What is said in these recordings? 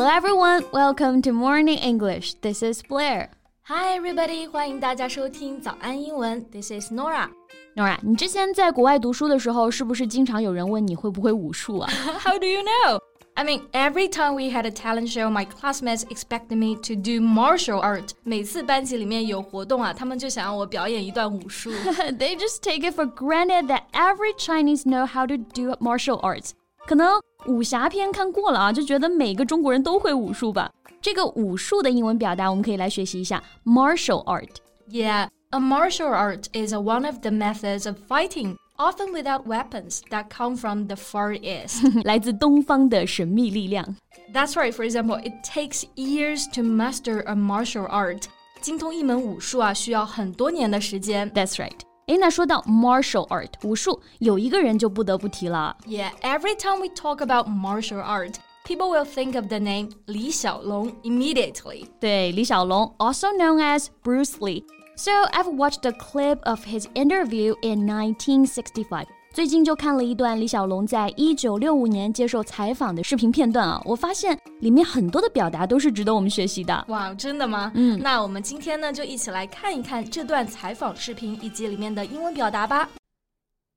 Hello everyone, welcome to Morning English. This is Blair. Hi everybody，欢迎大家收听早安英文。This is Norah. Norah，你之前在国外读书的时候，是不是经常有人问你会不会武术啊？How do you know? I mean, every time we had a talent show, my classmates expected me to do martial art. 每次班级里面有活动啊，他们就想让我表演一段武术。They just take it for granted that every Chinese know how to do martial arts. 可能武侠片看过了啊，就觉得每个中国人都会武术吧。这个武术的英文表达，我们可以来学习一下 martial art。Yeah, a martial art is one of the methods of fighting often without weapons that come from the Far East. 来自东方的神秘力量。That's right. For example, it takes years to master a martial art. 精通一门武术啊，需要很多年的时间。That's right. 诶，那说到 martial art 武术，有一个人就不得不提了。Yeah, every time we talk about martial art, people will think of the name Li Xiaolong immediately. 对，李小龙，also known as Bruce Lee. So I've watched a clip of his interview in 1965. 最近就看了一段李小龙在一九六五年接受采访的视频片段啊，我发现里面很多的表达都是值得我们学习的。哇，真的吗？嗯，那我们今天呢就一起来看一看这段采访视频以及里面的英文表达吧。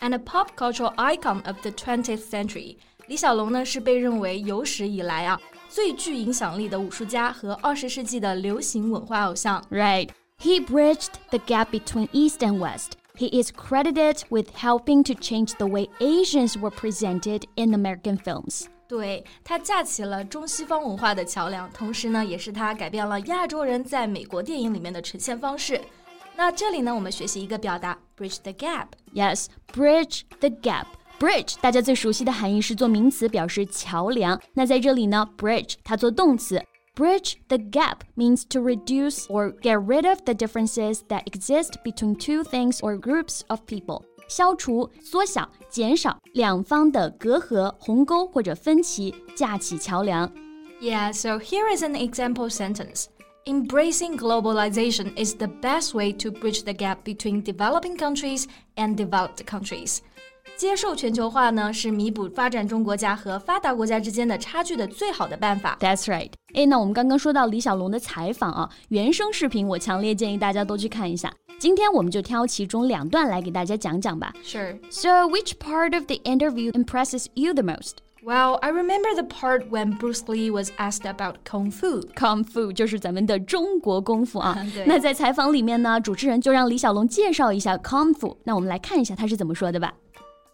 and a pop cultural icon of the 20th century. 李小龙呢是被认为有史以来啊最具影响力的武术家和二十世纪的流行文化偶像。Right. He bridged the gap between East and West. He is credited with helping to change the way Asians were presented in American films. 对他架起了中西方文化的桥梁，同时呢，也是他改变了亚洲人在美国电影里面的呈现方式。 那这里呢，我们学习一个表达，bridge the gap。Yes，bridge the gap。Bridge 大家最熟悉的含义是做名词，表示桥梁。那在这里呢，bridge 它做动词。Bridge the gap means to reduce or get rid of the differences that exist between two things or groups of people. 消除、缩小、减少两方的隔阂、鸿沟或者分歧，架起桥梁。Yeah, so here is an example sentence. Embracing globalization is the best way to bridge the gap between developing countries and developed countries. 接受全球化呢，是弥补发展中国家和发达国家之间的差距的最好的办法。That's right。哎，那我们刚刚说到李小龙的采访啊，原声视频我强烈建议大家都去看一下。今天我们就挑其中两段来给大家讲讲吧。Sure. So, which part of the interview impresses you the most? Well, I remember the part when Bruce Lee was asked about kung fu. Kung fu 就是咱们的中国功夫啊。那在采访里面呢，主持人就让李小龙介绍一下 kung fu。那我们来看一下他是怎么说的吧。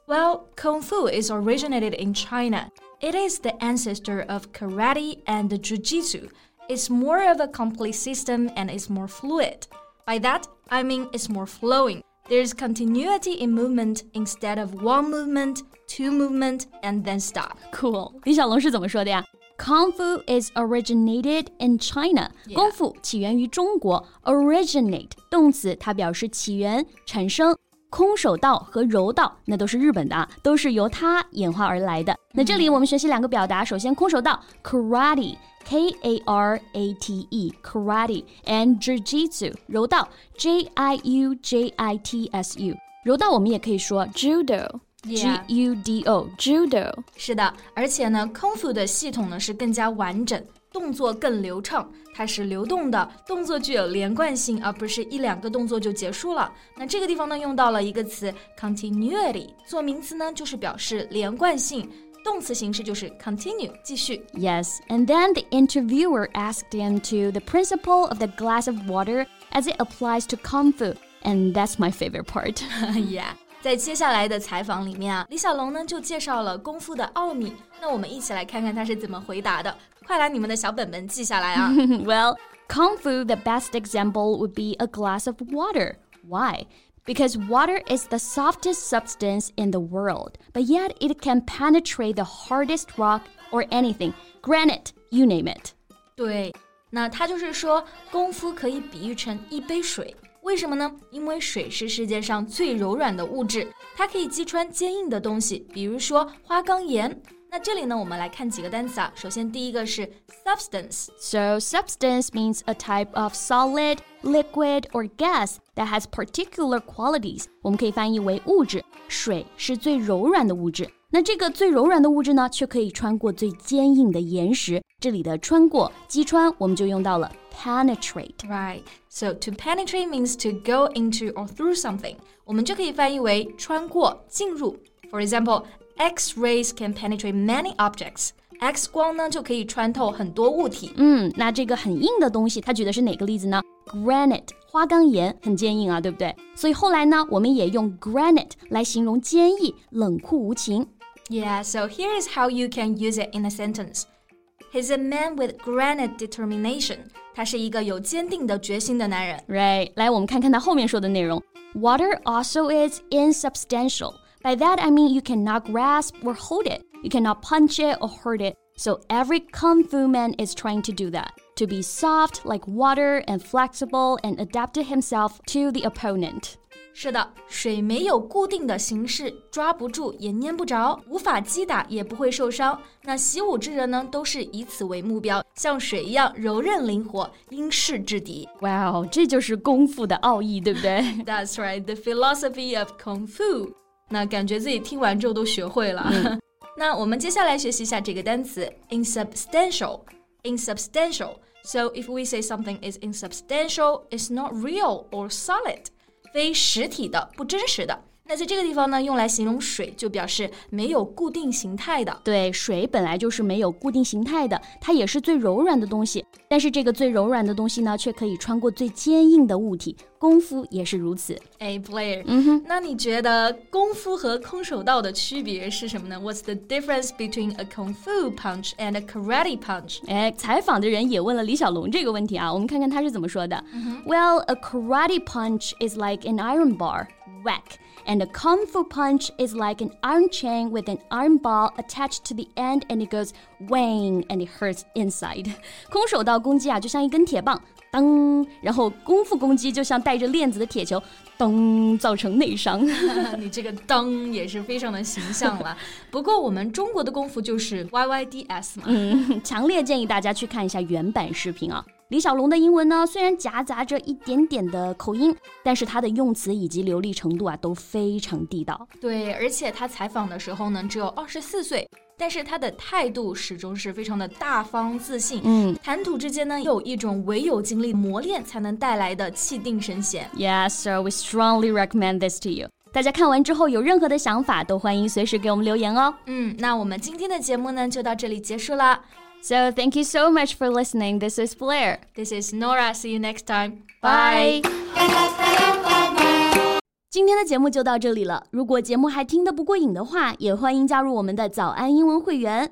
Well, kung fu is originated in China. It is the ancestor of karate and jujitsu. It's more of a complete system and is more fluid. By that, I mean it's more flowing. There's continuity in movement instead of one movement, two movement, and then stop. Cool. 李小龙是怎么说的呀？Kung Fu is originated in China. Yeah. 功夫起源于中国。Originate 动词，它表示起源、产生。 空手道和柔道那都是日本的啊，都是由它演化而来的。那这里我们学习两个表达，首先空手道 karate。K A R A T E karate and jiu-jitsu 柔道 J I U J I T S U 柔道我们也可以说 judo G U D O judo。是的，而且呢，功夫的系统呢是更加完整，动作更流畅，它是流动的，动作具有连贯性，而不是一两个动作就结束了。那这个地方呢，用到了一个词 continuity，做名词呢就是表示连贯性。动词形式就是 continue，继续。Yes, and then the interviewer asked him to the principle of the glass of water as it applies to kung fu, and that's my favorite part. yeah. 在接下来的采访里面啊，李小龙呢就介绍了功夫的奥秘。那我们一起来看看他是怎么回答的。快来你们的小本本记下来啊。well, kung fu, the best example would be a glass of water. Why? because water is the softest substance in the world, but yet it can penetrate the hardest rock or anything, granite, you name it. 对， 那它就是说，功夫可以比喻成一杯水。 为什么呢？因为水是世界上最柔软的物质，它可以击穿坚硬的东西，比如说花岗岩。那这里呢，我们来看几个单词啊。首先，第一个是 substance。So substance means a type of solid, liquid, or gas that has particular qualities。我们可以翻译为物质。水是最柔软的物质。那这个最柔软的物质呢，却可以穿过最坚硬的岩石。这里的穿过、击穿，我们就用到了 penetrate。Right. So to penetrate means to go into or through something。我们就可以翻译为穿过、进入。For example. X rays can penetrate many objects. X 光呢就可以穿透很多物体。嗯，那这个很硬的东西，它举的是哪个例子呢？Granite，花岗岩，很坚硬啊，对不对？所以后来呢，我们也用 granite 来形容坚毅、冷酷无情。Yeah, so here is how you can use it in a sentence. He's a man with granite determination. 他是一个有坚定的决心的男人。Right，来，我们看看他后面说的内容。Water also is insubstantial. By that I mean you cannot grasp or hold it. You cannot punch it or hurt it. So every kung fu man is trying to do that. To be soft like water and flexible and adapted himself to the opponent. 是的，水没有固定的形式，抓不住也捏不着，无法击打也不会受伤。那习武之人呢，都是以此为目标，像水一样柔韧灵活，因势制敌。Wow，这就是功夫的奥义，对不对？That's right, the philosophy of kung fu. 那感觉自己听完之后都学会了。嗯、那我们接下来学习一下这个单词 insubstantial。insubstantial. So if we say something is insubstantial, it's not real or solid，非实体的、不真实的。那在这个地方呢，用来形容水，就表示没有固定形态的。对，水本来就是没有固定形态的，它也是最柔软的东西。但是这个最柔软的东西呢，却可以穿过最坚硬的物体。功夫也是如此。哎，Blair，嗯哼，那你觉得功夫和空手道的区别是什么呢？What's the difference between a kung fu punch and a karate punch？哎，采访的人也问了李小龙这个问题啊，我们看看他是怎么说的。Well, a karate punch is like an iron bar, whack. And a kung fu punch is like an iron chain with an iron ball attached to the end, and it goes wang, and it hurts inside. 空手道攻击啊，就像一根铁棒，当，然后功夫攻击就像带着链子的铁球，当，造成内伤。你这个当也是非常的形象了。不过我们中国的功夫就是 Y Y D S 嘛。嗯，强烈建议大家去看一下原版视频啊。 李小龙的英文呢，虽然夹杂着一点点的口音，但是他的用词以及流利程度啊都非常地道。对，而且他采访的时候呢，只有二十四岁，但是他的态度始终是非常的大方自信。嗯，谈吐之间呢，有一种唯有经历磨练才能带来的气定神闲。Yes, sir, we strongly recommend this to you. 大家看完之后有任何的想法，都欢迎随时给我们留言哦。嗯，那我们今天的节目呢，就到这里结束了。So thank you so much for listening. This is Blair. This is Norah. See you next time. Bye. 今天的节目就到这里了。如果节目还听得不过瘾的话，也欢迎加入我们的早安英文会员。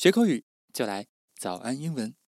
学口语就来早安英文。